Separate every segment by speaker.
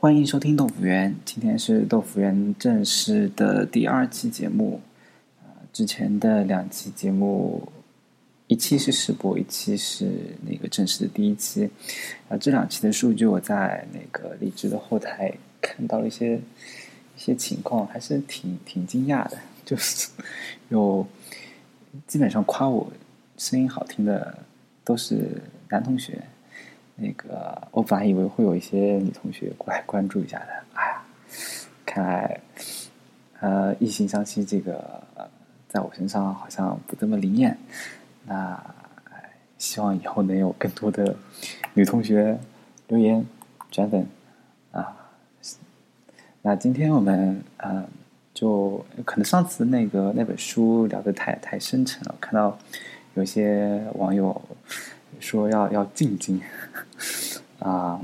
Speaker 1: 欢迎收听豆腐园，今天是豆腐园正式的第二期节目。呃，之前的两期节目，一期是试播，一期是那个正式的第一期。啊，这两期的数据我在那个荔枝的后台看到了一些一些情况，还是挺挺惊讶的，就是有基本上夸我声音好听的都是男同学。那个，我本来以为会有一些女同学过来关注一下的，哎呀，看来，呃，异性相吸这个，在我身上好像不这么灵验。那，希望以后能有更多的女同学留言转粉啊。那今天我们，嗯，就可能上次那个那本书聊的太太深沉了，看到有些网友。说要要静静啊，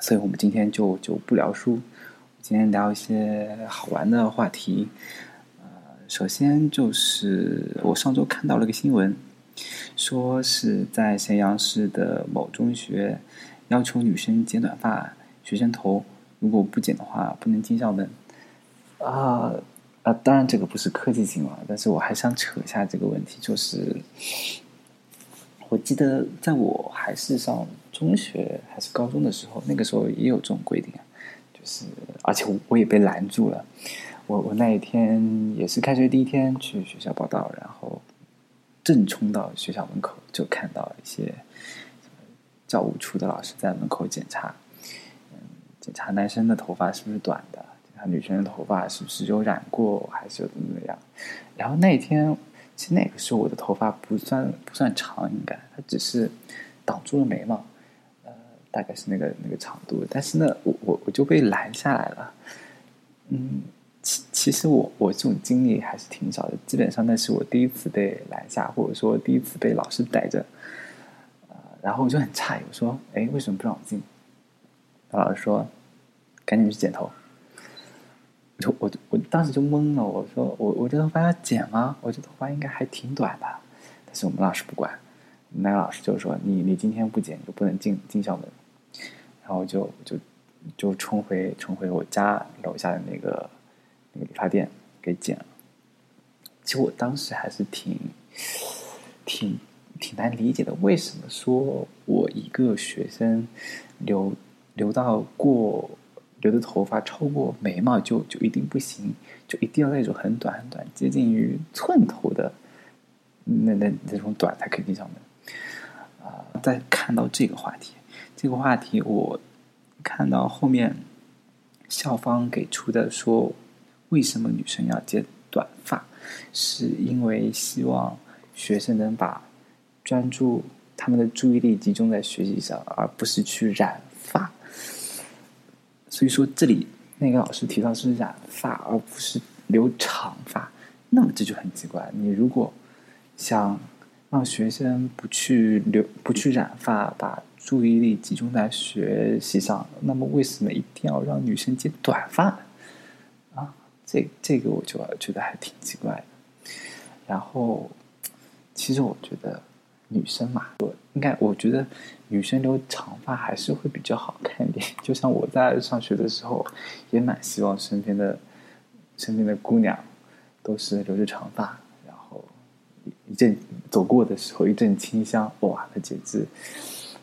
Speaker 1: 所以我们今天就就不聊书，今天聊一些好玩的话题。呃，首先就是我上周看到了个新闻，说是在咸阳市的某中学要求女生剪短发，学生头如果不剪的话不能进校门。啊啊，当然这个不是科技新闻，但是我还想扯一下这个问题，就是。我记得在我还是上中学还是高中的时候，那个时候也有这种规定，就是而且我也被拦住了。我我那一天也是开学第一天去学校报道，然后正冲到学校门口，就看到一些教务处的老师在门口检查，嗯，检查男生的头发是不是短的，检查女生的头发是不是有染过，还是有怎么样。然后那一天。其实那个时候我的头发不算不算长，应该它只是挡住了眉毛，呃，大概是那个那个长度。但是呢，我我我就被拦下来了。嗯，其其实我我这种经历还是挺少的，基本上那是我第一次被拦下，或者说第一次被老师逮着。呃，然后我就很诧异，我说：“哎，为什么不让我进？”老师说：“赶紧去剪头。”就我我当时就懵了，我说我我这头发要剪吗？我这头发应该还挺短的，但是我们老师不管，那个老师就说你你今天不剪就不能进进校门，然后就就就冲回冲回我家楼下的那个那个理发店给剪了。其实我当时还是挺挺挺难理解的，为什么说我一个学生留留到过。留的头发超过眉毛就就一定不行，就一定要那种很短很短，接近于寸头的那那那种短才可以进校门。啊，再看到这个话题，这个话题我看到后面校方给出的说，为什么女生要剪短发，是因为希望学生能把专注他们的注意力集中在学习上，而不是去染。所以说，这里那个老师提到是染发，而不是留长发，那么这就很奇怪。你如果想让学生不去留、不去染发，把注意力集中在学习上，那么为什么一定要让女生剪短发？啊，这这个我就觉得还挺奇怪的。然后，其实我觉得。女生嘛，我应该我觉得女生留长发还是会比较好看一点。就像我在上学的时候，也蛮希望身边的身边的姑娘都是留着长发，然后一阵走过的时候一阵清香，哇，那简直，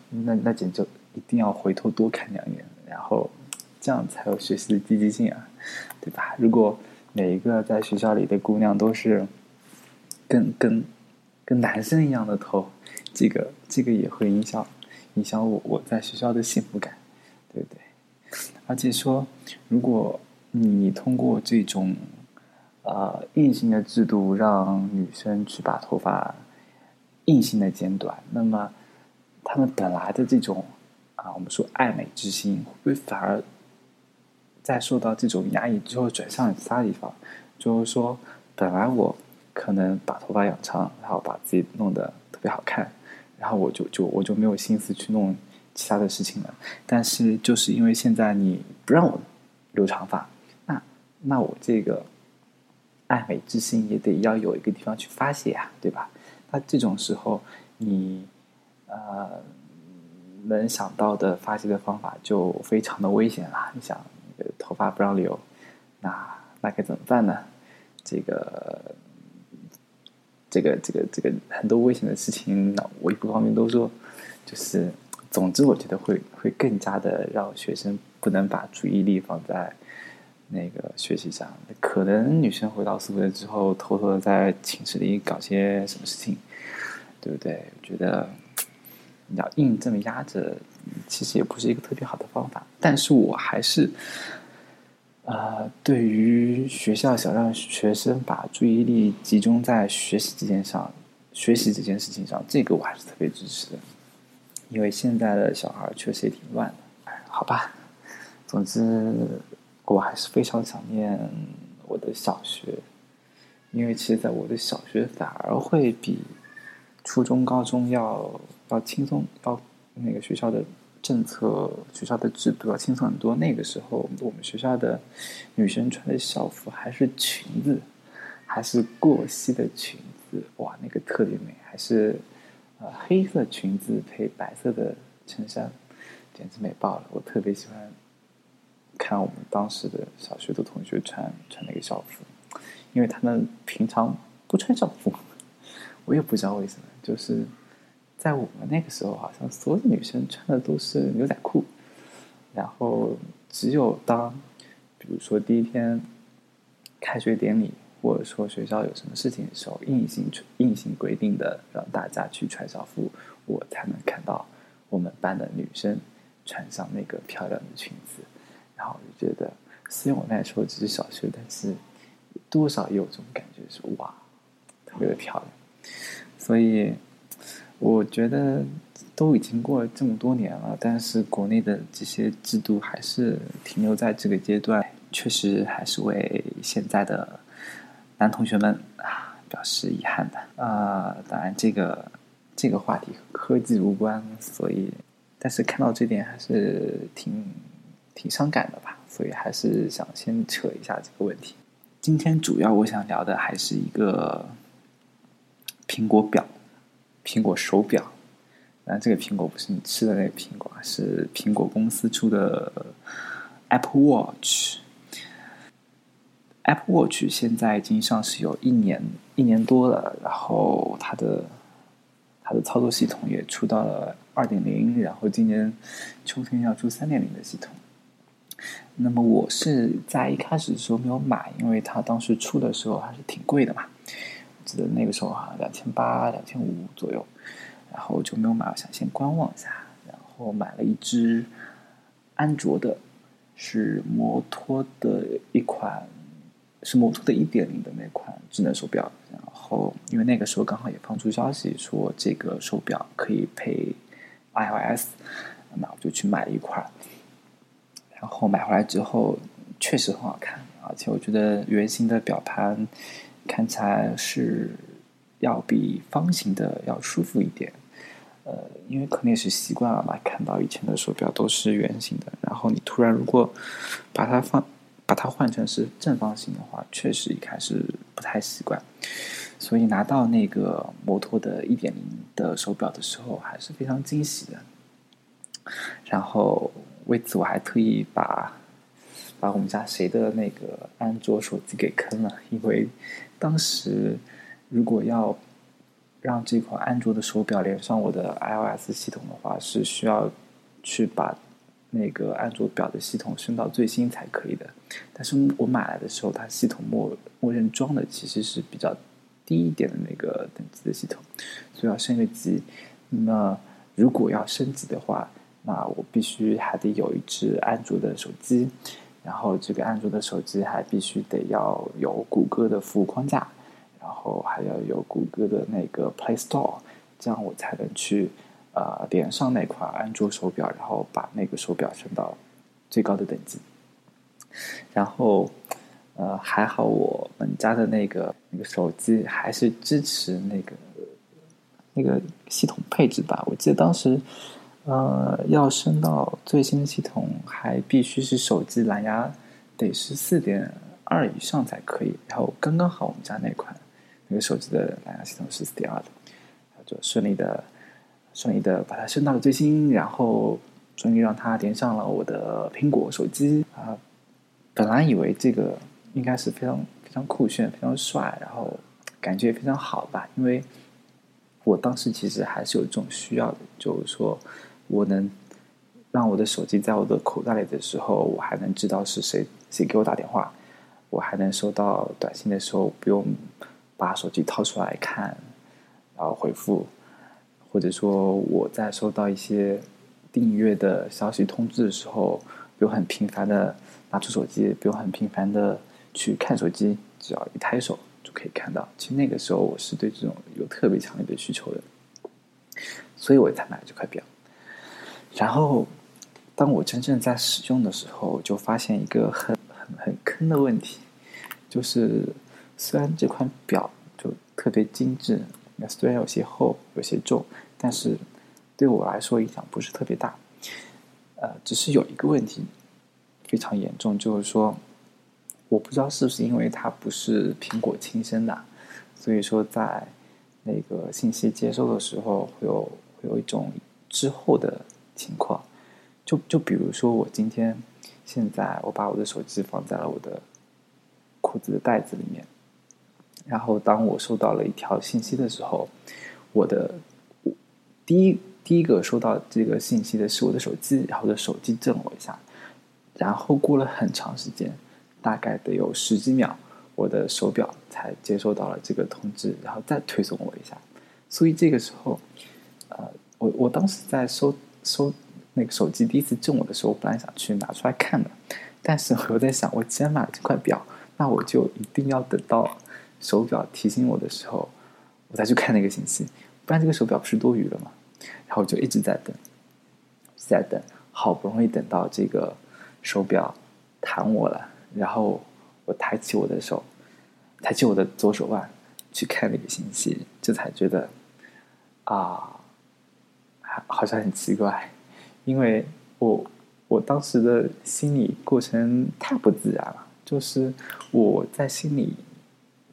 Speaker 1: 那那简直一定要回头多看两眼，然后这样才有学习的积极性啊，对吧？如果每一个在学校里的姑娘都是跟跟。跟男生一样的头，这个这个也会影响影响我我在学校的幸福感，对不对？而且说，如果你通过这种呃硬性的制度让女生去把头发硬性的剪短，那么他们本来的这种啊，我们说爱美之心，会不会反而在受到这种压抑之后转向其他地方？就是说，本来我。可能把头发养长，然后把自己弄得特别好看，然后我就就我就没有心思去弄其他的事情了。但是就是因为现在你不让我留长发，那那我这个爱美之心也得要有一个地方去发泄啊，对吧？那这种时候你呃能想到的发泄的方法就非常的危险了。你想，头发不让留，那那该怎么办呢？这个，这个，这个，这个很多危险的事情，我一不方便多说。就是，总之，我觉得会会更加的让学生不能把注意力放在那个学习上。可能女生回到宿舍之后，偷偷的在寝室里搞些什么事情，对不对？我觉得。你要硬这么压着，其实也不是一个特别好的方法。但是我还是，呃，对于学校想让学生把注意力集中在学习这件上，学习这件事情上，这个我还是特别支持的。因为现在的小孩确实也挺乱的。好吧，总之我还是非常想念我的小学，因为其实在我的小学反而会比初中、高中要。要轻松，要那个学校的政策、学校的制度要轻松很多。那个时候，我们学校的女生穿的校服还是裙子，还是过膝的裙子，哇，那个特别美。还是呃黑色裙子配白色的衬衫，简直美爆了。我特别喜欢看我们当时的小学的同学穿穿那个校服，因为他们平常不穿校服，我也不知道为什么，就是。在我们那个时候，好像所有女生穿的都是牛仔裤，然后只有当，比如说第一天开学典礼，或者说学校有什么事情的时候，硬性硬性规定的让大家去穿校服，我才能看到我们班的女生穿上那个漂亮的裙子，然后我就觉得，虽然我那时候只是小学，但是多少有种感觉是哇，特别的漂亮，所以。我觉得都已经过了这么多年了，但是国内的这些制度还是停留在这个阶段，确实还是为现在的男同学们啊表示遗憾的啊。当然，这个这个话题和科技无关，所以但是看到这点还是挺挺伤感的吧。所以还是想先扯一下这个问题。今天主要我想聊的还是一个苹果表。苹果手表，但这个苹果不是你吃的那个苹果，是苹果公司出的 Apple Watch。Apple Watch 现在已经上市有一年一年多了，然后它的它的操作系统也出到了二点零，然后今年秋天要出三点零的系统。那么我是在一开始的时候没有买，因为它当时出的时候还是挺贵的嘛。记得那个时候哈，两千八、两千五左右，然后就没有买，我想先观望一下。然后买了一只安卓的，是摩托的一款，是摩托的一点零的那款智能手表。然后因为那个时候刚好也放出消息说这个手表可以配 iOS，那我就去买了一块。然后买回来之后确实很好看，而且我觉得圆形的表盘。看起来是要比方形的要舒服一点，呃，因为可能也是习惯了嘛，看到以前的手表都是圆形的，然后你突然如果把它放把它换成是正方形的话，确实一开始不太习惯，所以拿到那个摩托的一点零的手表的时候，还是非常惊喜的。然后为此我还特意把把我们家谁的那个安卓手机给坑了，因为。当时，如果要让这款安卓的手表连上我的 iOS 系统的话，是需要去把那个安卓表的系统升到最新才可以的。但是我买来的时候，它系统默默认装的其实是比较低一点的那个等级的系统，所以要升个级。那如果要升级的话，那我必须还得有一只安卓的手机。然后这个安卓的手机还必须得要有谷歌的服务框架，然后还要有谷歌的那个 Play Store，这样我才能去呃连上那款安卓手表，然后把那个手表升到最高的等级。然后呃还好我们家的那个那个手机还是支持那个那个系统配置吧，我记得当时。呃，要升到最新的系统，还必须是手机蓝牙得是四点二以上才可以。然后刚刚好，我们家那款那个手机的蓝牙系统是四点二的，就顺利的顺利的把它升到了最新，然后终于让它连上了我的苹果手机啊。本来以为这个应该是非常非常酷炫、非常帅，然后感觉也非常好吧，因为我当时其实还是有这种需要的，就是说我能让我的手机在我的口袋里的时候，我还能知道是谁谁给我打电话，我还能收到短信的时候不用把手机掏出来看，然后回复。或者说我在收到一些订阅的消息通知的时候，不用很频繁的拿出手机，不用很频繁的去看手机，只要一抬手就可以看到。其实那个时候我是对这种有特别强烈的需求的，所以我才买了这块表。然后当我真正在使用的时候，就发现一个很很很坑的问题，就是虽然这款表就特别精致。虽然有些厚，有些重，但是对我来说影响不是特别大。呃，只是有一个问题非常严重，就是说，我不知道是不是因为它不是苹果亲生的，所以说在那个信息接收的时候会有会有一种滞后的情况。就就比如说，我今天现在我把我的手机放在了我的裤子的袋子里面。然后，当我收到了一条信息的时候，我的第一第一个收到这个信息的是我的手机，然后我的手机震了我一下，然后过了很长时间，大概得有十几秒，我的手表才接收到了这个通知，然后再推送我一下。所以这个时候，呃，我我当时在收收那个手机第一次震我的时候，我本来想去拿出来看的，但是我又在想，我既然买了这块表，那我就一定要等到。手表提醒我的时候，我再去看那个信息，不然这个手表不是多余了吗？然后我就一直在等，在等，好不容易等到这个手表弹我了，然后我抬起我的手，抬起我的左手腕去看那个信息，这才觉得啊，好像很奇怪，因为我我当时的心理过程太不自然了，就是我在心里。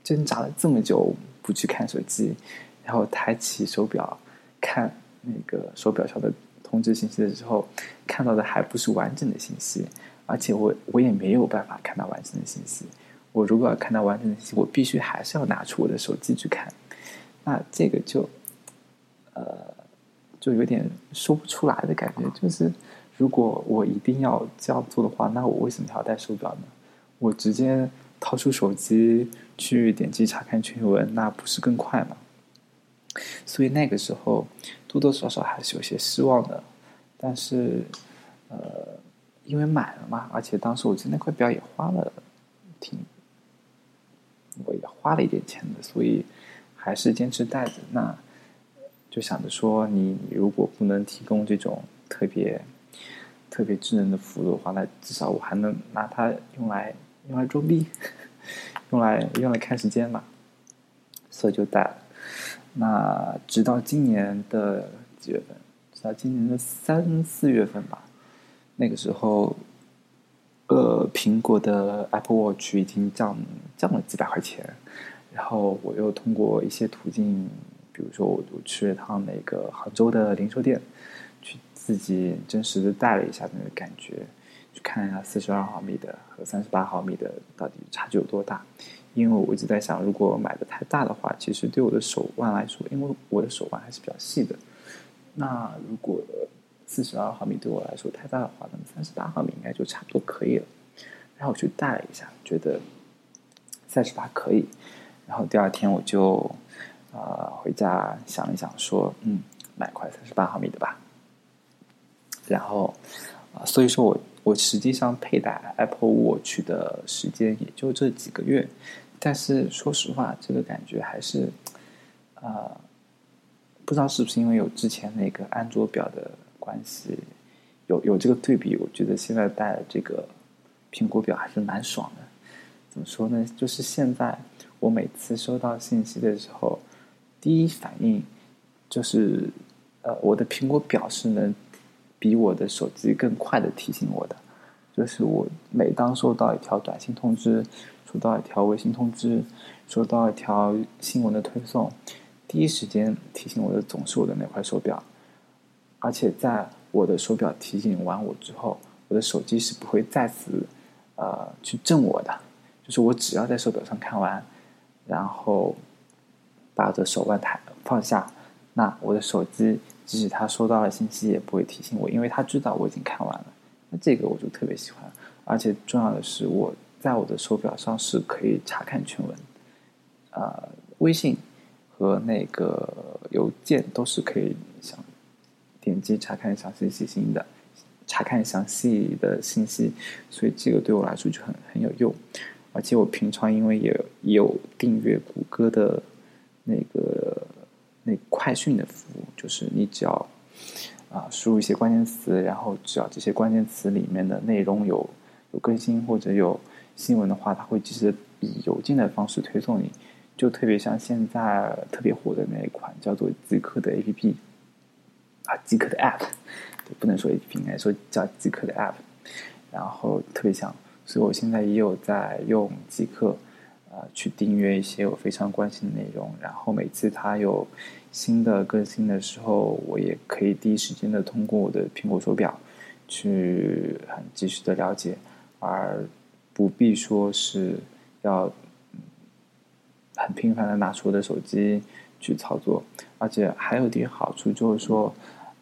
Speaker 1: 挣扎了这么久不去看手机，然后抬起手表看那个手表上的通知信息的时候，看到的还不是完整的信息，而且我我也没有办法看到完整的信息。我如果要看到完整的信息，我必须还是要拿出我的手机去看。那这个就呃就有点说不出来的感觉。就是如果我一定要这样做的话，那我为什么要戴手表呢？我直接。掏出手机去点击查看全文，那不是更快吗？所以那个时候多多少少还是有些失望的。但是，呃，因为买了嘛，而且当时我记得那块表也花了挺，我也花了一点钱的，所以还是坚持戴着。那就想着说，你如果不能提供这种特别特别智能的服务的话，那至少我还能拿它用来。用来装逼，用来用来看时间嘛，所以就带了。那直到今年的几月份？直到今年的三四月份吧。那个时候，呃，苹果的 Apple Watch 已经降降了几百块钱。然后我又通过一些途径，比如说我我去了趟那个杭州的零售店，去自己真实的戴了一下那个感觉。去看一下四十二毫米的和三十八毫米的到底差距有多大？因为我一直在想，如果买的太大的话，其实对我的手腕来说，因为我的手腕还是比较细的。那如果四十二毫米对我来说太大的话，那么三十八毫米应该就差不多可以了。然后我去戴了一下，觉得三十八可以。然后第二天我就啊回家想一想，说嗯，买块三十八毫米的吧。然后啊，所以说我。我实际上佩戴 Apple Watch 的时间也就这几个月，但是说实话，这个感觉还是，呃，不知道是不是因为有之前那个安卓表的关系，有有这个对比，我觉得现在戴这个苹果表还是蛮爽的。怎么说呢？就是现在我每次收到信息的时候，第一反应就是，呃，我的苹果表是能。比我的手机更快的提醒我的，就是我每当收到一条短信通知，收到一条微信通知，收到一条新闻的推送，第一时间提醒我的总是我的那块手表。而且在我的手表提醒完我之后，我的手机是不会再次呃去震我的。就是我只要在手表上看完，然后把我的手腕抬放下，那我的手机即使它收到了信息，也不会提醒我，因为它知道我已经看完了。那这个我就特别喜欢，而且重要的是，我在我的手表上是可以查看全文，呃，微信和那个邮件都是可以想点击查看详细信息的，查看详细的信息，所以这个对我来说就很很有用。而且我平常因为也有订阅谷歌的那个那快讯的服务，就是你只要啊输入一些关键词，然后只要这些关键词里面的内容有有更新或者有新闻的话，它会及时以邮件的方式推送你。就特别像现在特别火的那一款叫做极客的 A P P 啊，极客的 App，不能说 A P P，应该说叫极客的 App，然后特别像。所以我现在也有在用极客，呃，去订阅一些我非常关心的内容。然后每次它有新的更新的时候，我也可以第一时间的通过我的苹果手表去很及时的了解，而不必说是要很频繁的拿出我的手机去操作。而且还有一点好处就是说。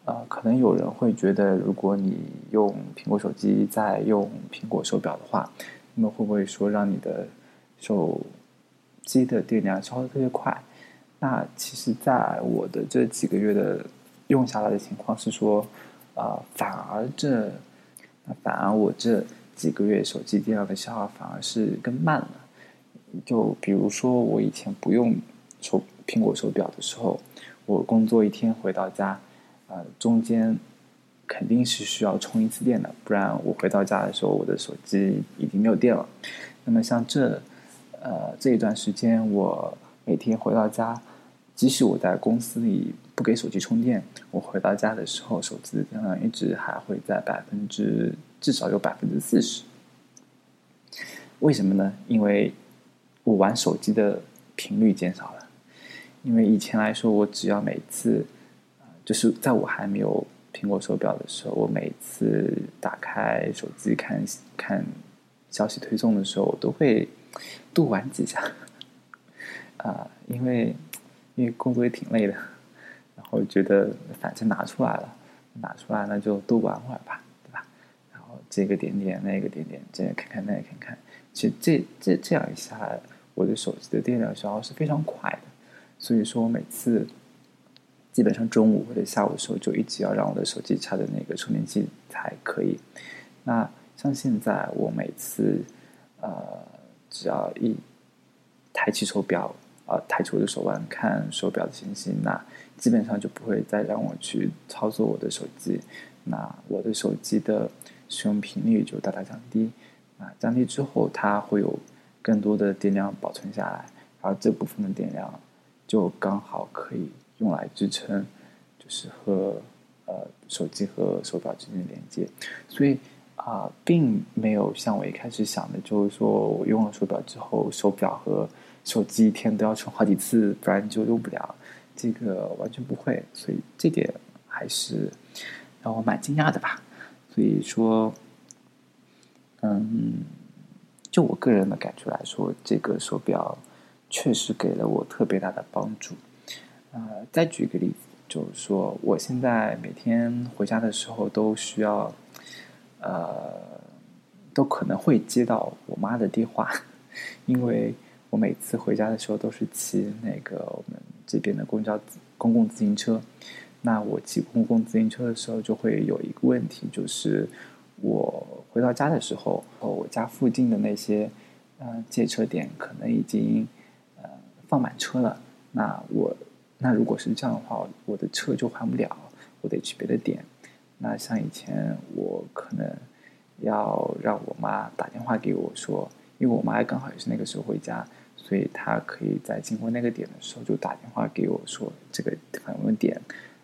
Speaker 1: 呃，可能有人会觉得，如果你用苹果手机再用苹果手表的话，那么会不会说让你的手机的电量消耗特别快？那其实，在我的这几个月的用下来的情况是说，啊，反而这，反而我这几个月手机电量的消耗反而是更慢了。就比如说，我以前不用手苹果手表的时候，我工作一天回到家。呃，中间肯定是需要充一次电的，不然我回到家的时候，我的手机已经没有电了。那么像这呃这一段时间，我每天回到家，即使我在公司里不给手机充电，我回到家的时候，手机的电量一直还会在百分之至少有百分之四十。为什么呢？因为我玩手机的频率减少了。因为以前来说，我只要每次。就是在我还没有苹果手表的时候，我每次打开手机看看消息推送的时候，我都会多玩几下。啊，因为因为工作也挺累的，然后觉得反正拿出来了，拿出来那就多玩会儿吧，对吧？然后这个点点，那个点点，这个看看，那个看看。其实这这这样一下，我的手机的电量消耗是非常快的，所以说每次。基本上中午或者下午的时候，就一直要让我的手机插的那个充电器才可以。那像现在，我每次呃，只要一抬起手表，呃，抬起我的手腕看手表的信息，那基本上就不会再让我去操作我的手机。那我的手机的使用频率就大大降低。啊，降低之后，它会有更多的电量保存下来，然后这部分的电量就刚好可以。用来支撑，就是和呃手机和手表之间的连接，所以啊，并没有像我一开始想的，就是说我用了手表之后，手表和手机一天都要充好几次，不然就用不了。这个完全不会，所以这点还是让我蛮惊讶的吧。所以说，嗯，就我个人的感觉来说，这个手表确实给了我特别大的帮助。呃，再举个例子，就是说，我现在每天回家的时候都需要，呃，都可能会接到我妈的电话，因为我每次回家的时候都是骑那个我们这边的公交公共自行车。那我骑公共自行车的时候，就会有一个问题，就是我回到家的时候，我家附近的那些呃借车点可能已经呃放满车了，那我。那如果是这样的话，我的车就还不了，我得去别的点。那像以前我可能要让我妈打电话给我说，因为我妈刚好也是那个时候回家，所以她可以在经过那个点的时候就打电话给我说这个访问点，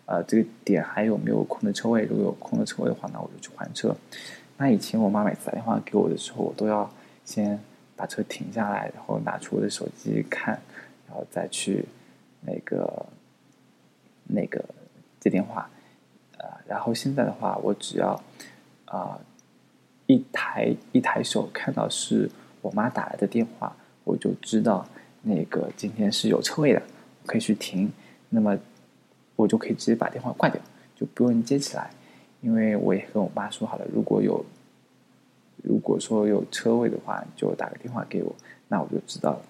Speaker 1: 呃，这个点还有没有空的车位？如果有空的车位的话，那我就去还车。那以前我妈每次打电话给我的时候，我都要先把车停下来，然后拿出我的手机看，然后再去。那个，那个接电话，然后现在的话，我只要啊一抬一抬手看到是我妈打来的电话，我就知道那个今天是有车位的，可以去停。那么我就可以直接把电话挂掉，就不用接起来，因为我也跟我妈说好了，如果有如果说有车位的话，就打个电话给我，那我就知道了。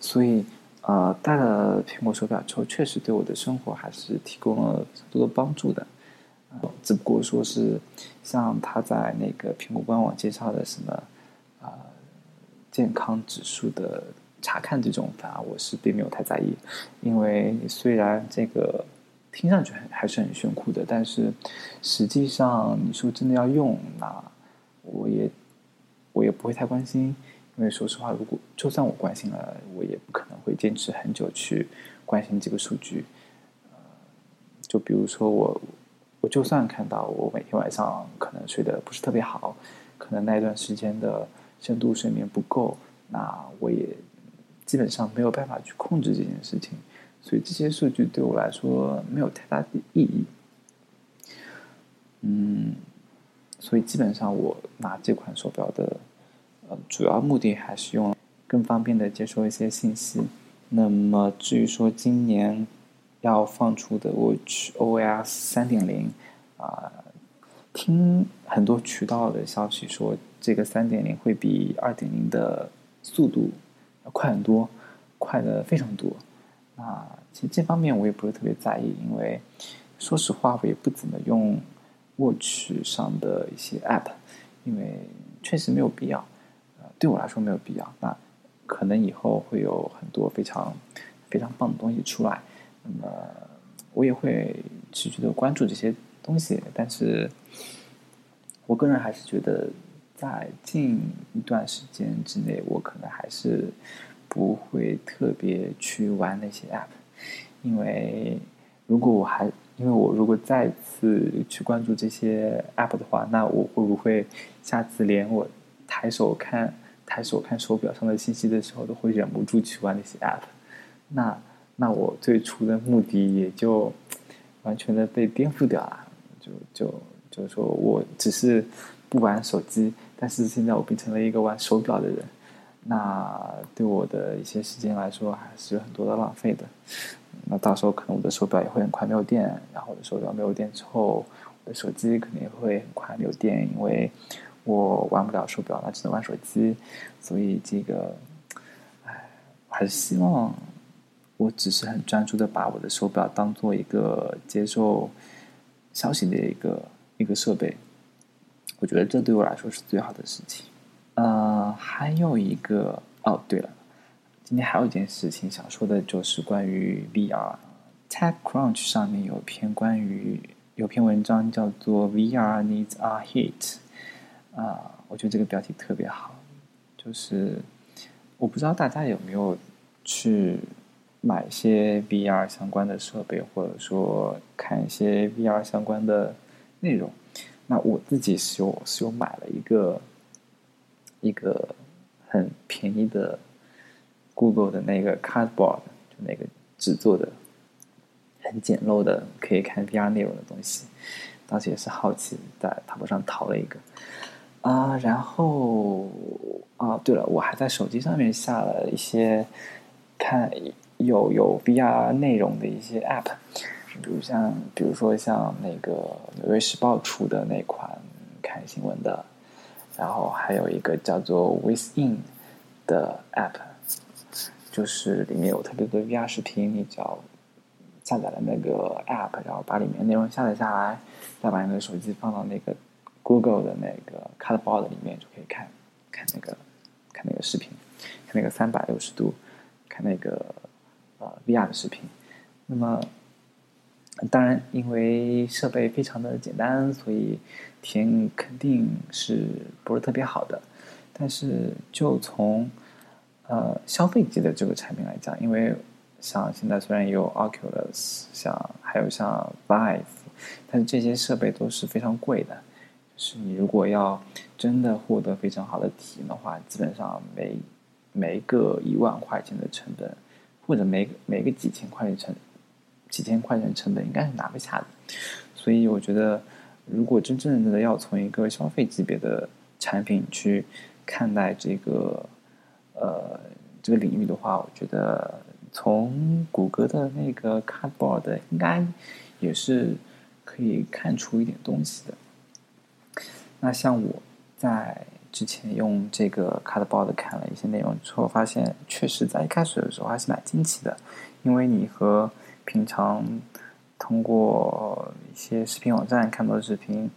Speaker 1: 所以。呃，戴了苹果手表之后，确实对我的生活还是提供了很多帮助的。只不过说是像他在那个苹果官网介绍的什么啊健康指数的查看这种，反而我是并没有太在意。因为虽然这个听上去很还是很炫酷的，但是实际上你说真的要用，那我也我也不会太关心。因为说实话，如果就算我关心了，我也不可能会坚持很久去关心这个数据。呃，就比如说我，我就算看到我每天晚上可能睡得不是特别好，可能那一段时间的深度睡眠不够，那我也基本上没有办法去控制这件事情。所以这些数据对我来说没有太大的意义。嗯，所以基本上我拿这款手表的。主要目的还是用更方便的接收一些信息。那么至于说今年要放出的 Watch OS 三点零，啊，听很多渠道的消息说，这个三点零会比二点零的速度要快很多，快的非常多。啊，其实这方面我也不是特别在意，因为说实话我也不怎么用 Watch 上的一些 App，因为确实没有必要。对我来说没有必要，那可能以后会有很多非常非常棒的东西出来，那么我也会持续的关注这些东西。但是，我个人还是觉得，在近一段时间之内，我可能还是不会特别去玩那些 app，因为如果我还因为我如果再次去关注这些 app 的话，那我会不会下次连我抬手看？抬手看手表上的信息的时候，都会忍不住去玩那些 app，那那我最初的目的也就完全的被颠覆掉了。就就就是说我只是不玩手机，但是现在我变成了一个玩手表的人，那对我的一些时间来说还是有很多的浪费的。那到时候可能我的手表也会很快没有电，然后我的手表没有电之后，我的手机肯定也会很快没有电，因为。我玩不了手表，那只能玩手机，所以这个，唉，还是希望我只是很专注的把我的手表当做一个接受消息的一个一个设备，我觉得这对我来说是最好的事情。呃，还有一个哦，对了，今天还有一件事情想说的，就是关于 VR，TechCrunch 上面有篇关于有篇文章叫做 VR needs a hit。啊，我觉得这个标题特别好，就是我不知道大家有没有去买一些 VR 相关的设备，或者说看一些 VR 相关的内容。那我自己是有是有买了一个一个很便宜的 Google 的那个 Cardboard，就那个制作的很简陋的可以看 VR 内容的东西。当时也是好奇，在淘宝上淘了一个。啊，然后啊，对了，我还在手机上面下了一些看有有 VR 内容的一些 App，比如像，比如说像那个《纽约时报》出的那款看新闻的，然后还有一个叫做 Within 的 App，就是里面有特别多 VR 视频，你只要下载了那个 App，然后把里面内容下载下来，再把你的手机放到那个。Google 的那个 Cardboard 里面就可以看，看那个，看那个视频，看那个三百六十度，看那个呃 VR 的视频。那么，当然，因为设备非常的简单，所以体验肯定是不是特别好的。但是，就从呃消费级的这个产品来讲，因为像现在虽然有 Oculus，像还有像 Vive，但是这些设备都是非常贵的。是你如果要真的获得非常好的体验的话，基本上每每个一万块钱的成本，或者每每个几千块钱成几千块钱成本，应该是拿不下的。所以我觉得，如果真正的要从一个消费级别的产品去看待这个呃这个领域的话，我觉得从谷歌的那个 Cardboard 应该也是可以看出一点东西的。那像我在之前用这个 Cardboard 看了一些内容之后，发现确实在一开始的时候还是蛮惊奇的，因为你和平常通过一些视频网站看到的视频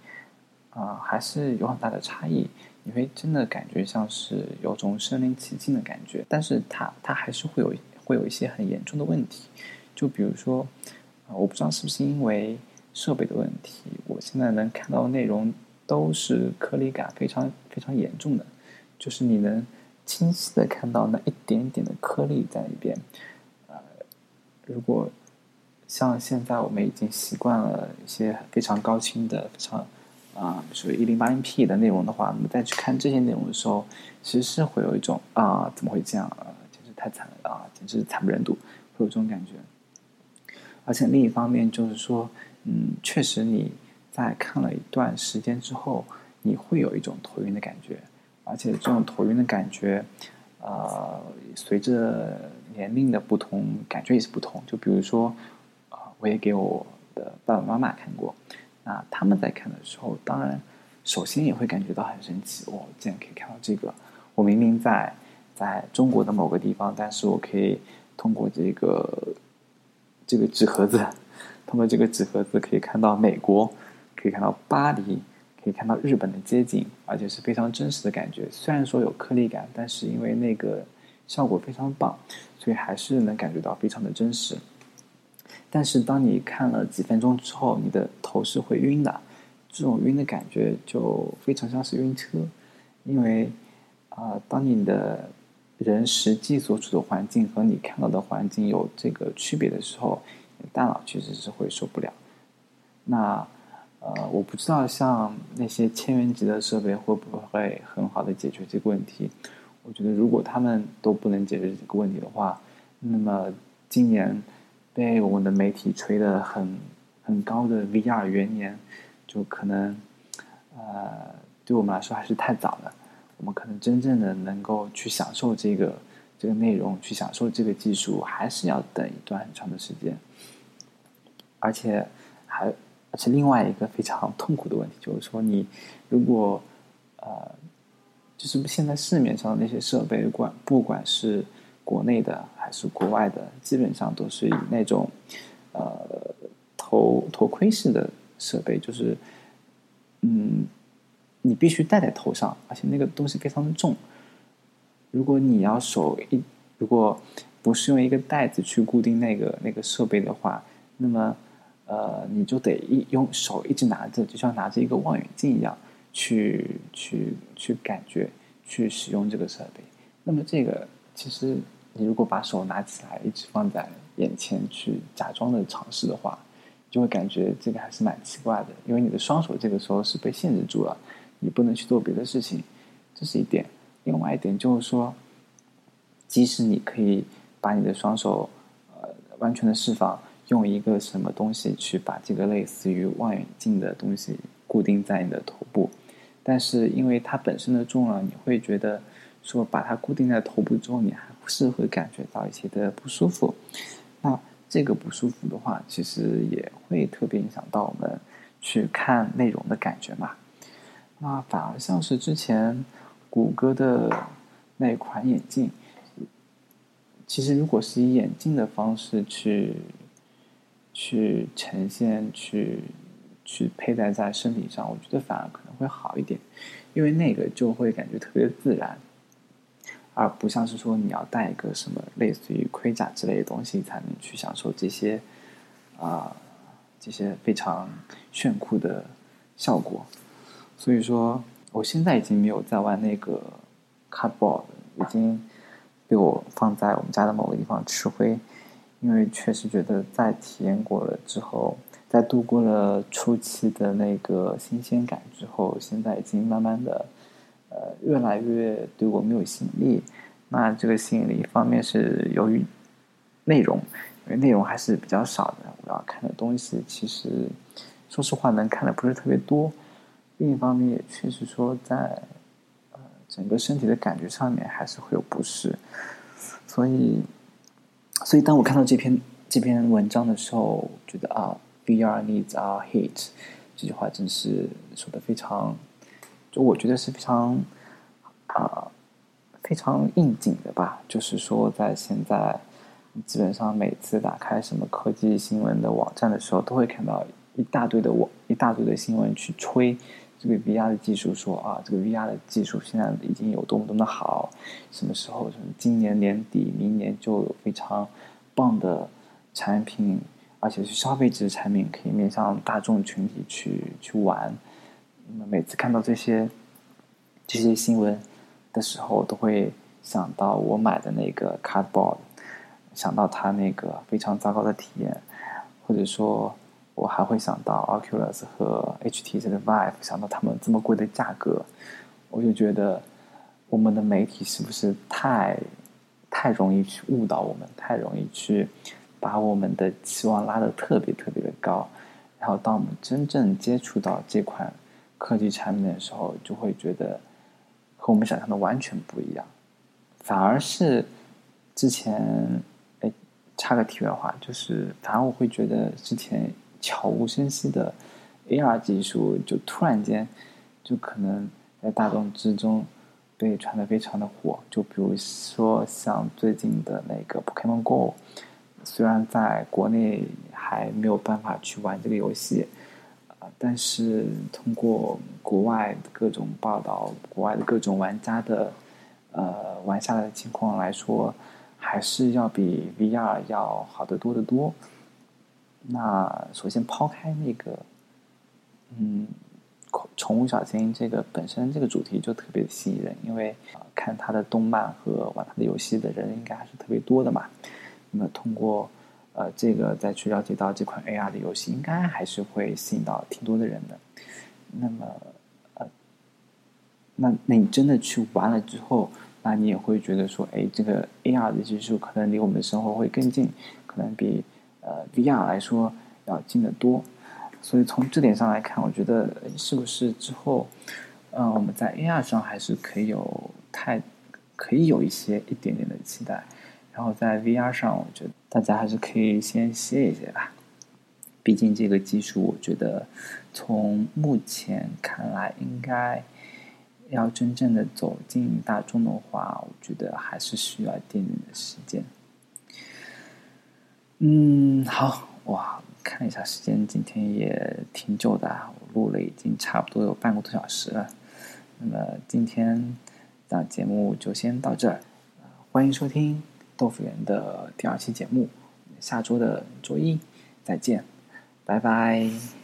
Speaker 1: 啊，还是有很大的差异。你会真的感觉像是有种身临其境的感觉，但是它它还是会有会有一些很严重的问题。就比如说啊，我不知道是不是因为设备的问题，我现在能看到内容都是颗粒感非常非常严重的，就是你能清晰的看到那一点点的颗粒在里边。呃，如果像现在我们已经习惯了一些非常高清的、非常啊，属于一零八零 P 的内容的话，那么再去看这些内容的时候，其实是会有一种啊，怎么会这样啊？简直太惨了啊！简直惨不忍睹，会有这种感觉。而且另一方面就是说，嗯，确实你在看了一段时间之后，你会有一种头晕的感觉，而且这种头晕的感觉，呃，随着年龄的不同，感觉也是不同。就比如说。啊我也给我的爸爸妈妈看过，那他们在看的时候，当然首先也会感觉到很神奇，哦，竟然可以看到这个！我明明在在中国的某个地方，但是我可以通过这个这个纸盒子，通过这个纸盒子可以看到美国，可以看到巴黎，可以看到日本的街景，而且是非常真实的感觉。虽然说有颗粒感，但是因为那个效果非常棒，所以还是能感觉到非常的真实。但是当你看了几分钟之后，你的头是会晕的，这种晕的感觉就非常像是晕车，因为啊，当你的人实际所处的环境和你看到的环境有这个区别的时候，大脑其实是会受不了。那呃，我不知道像那些千元级的设备会不会很好的解决这个问题。我觉得如果他们都不能解决这个问题的话，那么今年。被我们的媒体吹得很很高的 VR 元年，就可能，呃，对我们来说还是太早了。我们可能真正的能够去享受这个这个内容，去享受这个技术，还是要等一段很长的时间。而且还而且另外一个非常痛苦的问题就是说，你如果呃，就是现在市面上那些设备，管不管是。国内的还是国外的，基本上都是以那种，呃，头头盔式的设备，就是，嗯，你必须戴在头上，而且那个东西非常的重。如果你要手一，如果不是用一个袋子去固定那个那个设备的话，那么，呃，你就得一用手一直拿着，就像拿着一个望远镜一样，去去去感觉去使用这个设备。那么这个。其实，你如果把手拿起来，一直放在眼前去假装的尝试的话，就会感觉这个还是蛮奇怪的。因为你的双手这个时候是被限制住了，你不能去做别的事情，这是一点。另外一点就是说，即使你可以把你的双手呃完全的释放，用一个什么东西去把这个类似于望远镜的东西固定在你的头部，但是因为它本身的重量，你会觉得。说把它固定在头部之后，你还是会感觉到一些的不舒服。那这个不舒服的话，其实也会特别影响到我们去看内容的感觉嘛。那反而像是之前谷歌的那款眼镜，其实如果是以眼镜的方式去去呈现、去去佩戴在身体上，我觉得反而可能会好一点，因为那个就会感觉特别自然。而不像是说你要带一个什么类似于盔甲之类的东西才能去享受这些啊这些非常炫酷的效果，所以说我现在已经没有在玩那个 cardboard，已经被我放在我们家的某个地方吃灰，因为确实觉得在体验过了之后，在度过了初期的那个新鲜感之后，现在已经慢慢的。呃，越来越对我没有吸引力。那这个吸引力一方面是由于内容，因为内容还是比较少的。我要看的东西其实说实话能看的不是特别多。另一方面，也确实说在呃整个身体的感觉上面还是会有不适。所以，所以当我看到这篇这篇文章的时候，觉得啊，VR needs our heat，这句话真是说的非常，就我觉得是非常啊非常应景的吧。就是说，在现在。基本上每次打开什么科技新闻的网站的时候，都会看到一大堆的网、一大堆的新闻去吹这个 VR 的技术，说啊，这个 VR 的技术现在已经有多么多么的好，什么时候？今年年底、明年就有非常棒的产品，而且是消费级的产品，可以面向大众群体去去玩。那么每次看到这些这些新闻的时候，都会想到我买的那个 Cardboard。想到它那个非常糟糕的体验，或者说，我还会想到 Oculus 和 HTC 的 Vive，想到他们这么贵的价格，我就觉得我们的媒体是不是太太容易去误导我们，太容易去把我们的期望拉得特别特别的高，然后当我们真正接触到这款科技产品的时候，就会觉得和我们想象的完全不一样，反而是之前。插个题外话，就是反而我会觉得之前悄无声息的 AR 技术，就突然间就可能在大众之中被传的非常的火。就比如说像最近的那个 Pokemon Go，虽然在国内还没有办法去玩这个游戏，啊，但是通过国外各种报道，国外的各种玩家的呃玩下来的情况来说。还是要比 VR 要好得多得多。那首先抛开那个，嗯，宠物小精这个本身这个主题就特别吸引人，因为看它的动漫和玩它的游戏的人应该还是特别多的嘛。那么通过呃这个再去了解到这款 AR 的游戏，应该还是会吸引到挺多的人的。那么呃，那那你真的去玩了之后？那你也会觉得说，哎，这个 AR 的技术可能离我们的生活会更近，可能比呃 VR 来说要近得多。所以从这点上来看，我觉得是不是之后，嗯，我们在 AR 上还是可以有太可以有一些一点点的期待。然后在 VR 上，我觉得大家还是可以先歇一歇吧。毕竟这个技术，我觉得从目前看来应该。要真正的走进大众的话，我觉得还是需要一点点的时间。嗯，好哇，看一下时间，今天也挺久的，我录了已经差不多有半个多小时了。那么今天的节目就先到这儿，欢迎收听豆腐园的第二期节目，下周的周一再见，拜拜。